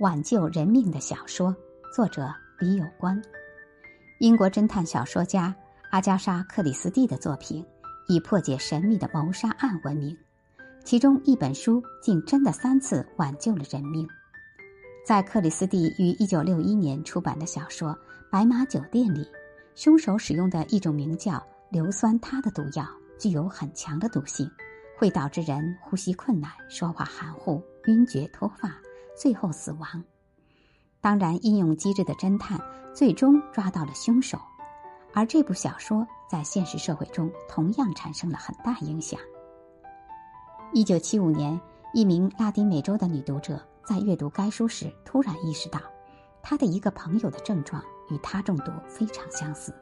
挽救人命的小说，作者李有关。英国侦探小说家阿加莎·克里斯蒂的作品以破解神秘的谋杀案闻名，其中一本书竟真的三次挽救了人命。在克里斯蒂于一九六一年出版的小说《白马酒店》里，凶手使用的一种名叫硫酸他的毒药，具有很强的毒性，会导致人呼吸困难、说话含糊、晕厥、脱发。最后死亡。当然，应用机智的侦探最终抓到了凶手，而这部小说在现实社会中同样产生了很大影响。一九七五年，一名拉丁美洲的女读者在阅读该书时，突然意识到，她的一个朋友的症状与她中毒非常相似。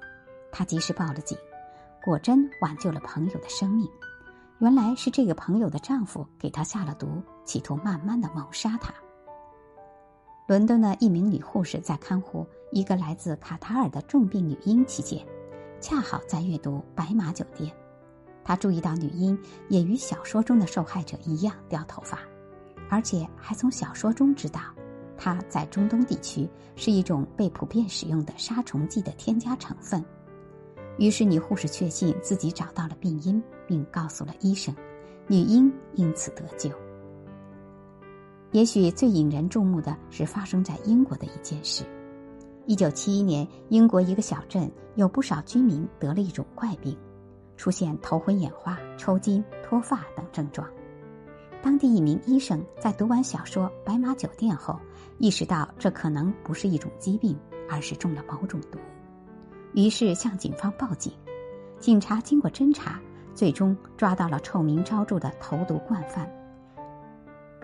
她及时报了警，果真挽救了朋友的生命。原来是这个朋友的丈夫给她下了毒，企图慢慢的谋杀她。伦敦的一名女护士在看护一个来自卡塔尔的重病女婴期间，恰好在阅读《白马酒店》。她注意到女婴也与小说中的受害者一样掉头发，而且还从小说中知道，它在中东地区是一种被普遍使用的杀虫剂的添加成分。于是，女护士确信自己找到了病因，并告诉了医生，女婴因此得救。也许最引人注目的是发生在英国的一件事。一九七一年，英国一个小镇有不少居民得了一种怪病，出现头昏眼花、抽筋、脱发等症状。当地一名医生在读完小说《白马酒店》后，意识到这可能不是一种疾病，而是中了某种毒，于是向警方报警。警察经过侦查，最终抓到了臭名昭著的投毒惯犯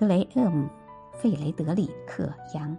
格雷厄姆。费雷德里克·杨。